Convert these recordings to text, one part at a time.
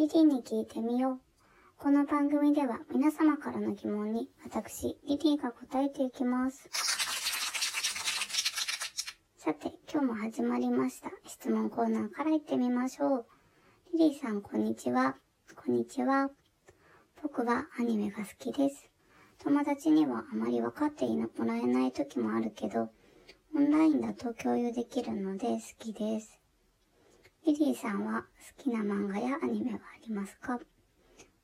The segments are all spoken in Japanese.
リリーに聞いてみよう。この番組では皆様からの疑問に私、リリーが答えていきます。さて、今日も始まりました。質問コーナーから行ってみましょう。リリーさん、こんにちは。こんにちは。僕はアニメが好きです。友達にはあまり分かってもらえない時もあるけど、オンラインだと共有できるので好きです。リリーさんは好きな漫画やアニメはありますか？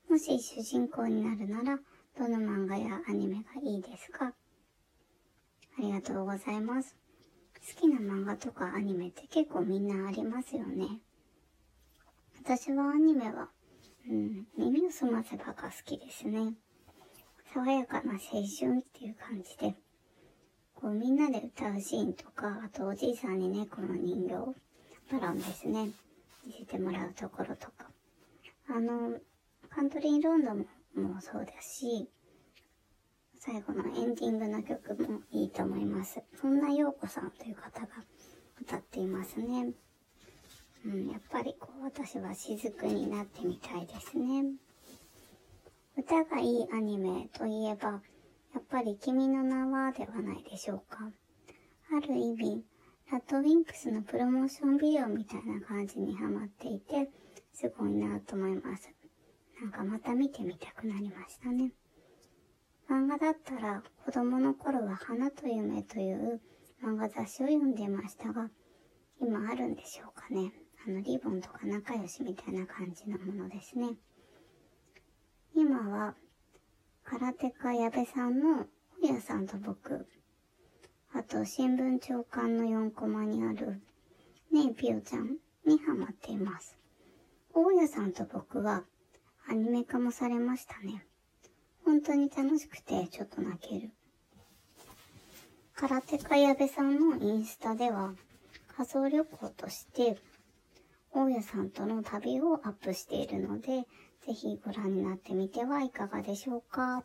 もし主人公になるなら、どの漫画やアニメがいいですか？ありがとうございます。好きな漫画とかアニメって結構みんなありますよね。私はアニメは、うん、耳を澄ませばが好きですね。爽やかな青春っていう感じで、こうみんなで歌うシーンとか、あとおじいさんに猫の人形、バロンですね、見せてもらうところとか。あの、カントリーロンドンもそうだし、最後のエンディングの曲もいいと思います。そんな陽子さんという方が歌っていますね。うん、やっぱりこう私は雫になってみたいですね。歌がいいアニメといえば、やっぱり君の名はではないでしょうか。ある意味、ラッドウィンプスのプロモーションビデオみたいな感じにハマっていて、すごいなと思います。なんかまた見てみたくなりましたね。漫画だったら子供の頃は花と夢という漫画雑誌を読んでましたが、今あるんでしょうかね。あのリボンとか仲良しみたいな感じのものですね。今は空手家矢部さんの本屋さんと僕、あと新聞長官の4コマにあるねえぴよちゃんにハマっています。大家さんと僕はアニメ化もされましたね。本当に楽しくてちょっと泣ける。空手家矢部さんのインスタでは仮想旅行として大家さんとの旅をアップしているので、ぜひご覧になってみてはいかがでしょうか。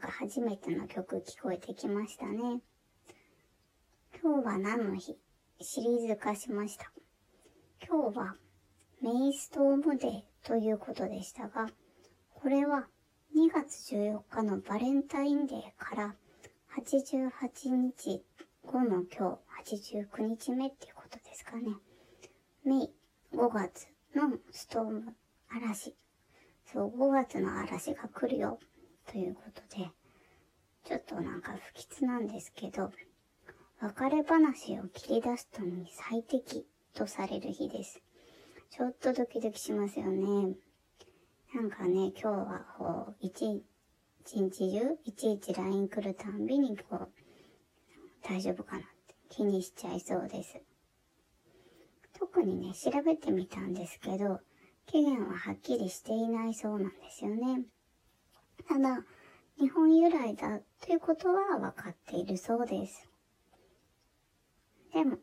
か初めての曲聞こえてきましたね。今日は何の日？シリーズ化しました。今日はメイストームデーということでしたが、これは2月14日のバレンタインデーから88日後の今日89日目っていうことですかね。メイ5月のストーム嵐。そう、5月の嵐が来るよということで、ちょっとなんか不吉なんですけど、別れ話を切り出すのに最適とされる日です。ちょっとドキドキしますよね。なんかね、今日はこう、一一日中、いちいち LINE 来るたんびにこう、大丈夫かなって気にしちゃいそうです。特にね、調べてみたんですけど、期限ははっきりしていないそうなんですよね。ただ、日本由来だということは分かっているそうです。でも、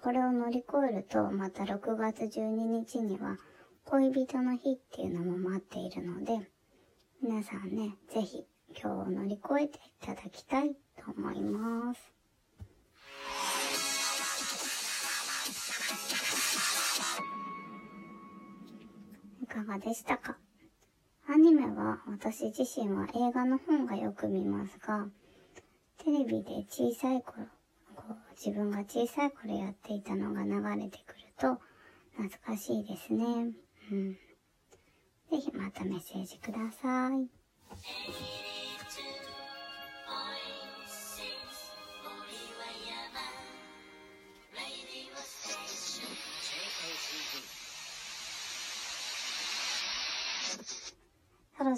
これを乗り越えると、また6月12日には恋人の日っていうのも待っているので、皆さんね、ぜひ今日を乗り越えていただきたいと思います。いかがでしたか？アニメは私自身は映画の本がよく見ますが、テレビで小さい頃、こう自分が小さい頃やっていたのが流れてくると懐かしいですね。うん。ぜひまたメッセージください。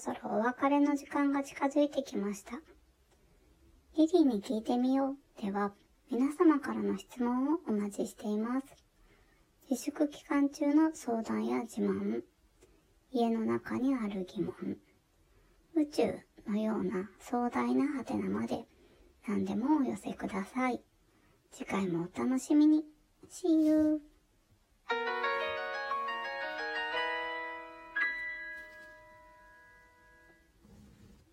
そろお別れの時間が近づいてきました。リリーに聞いてみようでは、皆様からの質問をお待ちしています。自粛期間中の相談や自慢、家の中にある疑問、宇宙のような壮大なハテナまで何でもお寄せください。次回もお楽しみに。See you!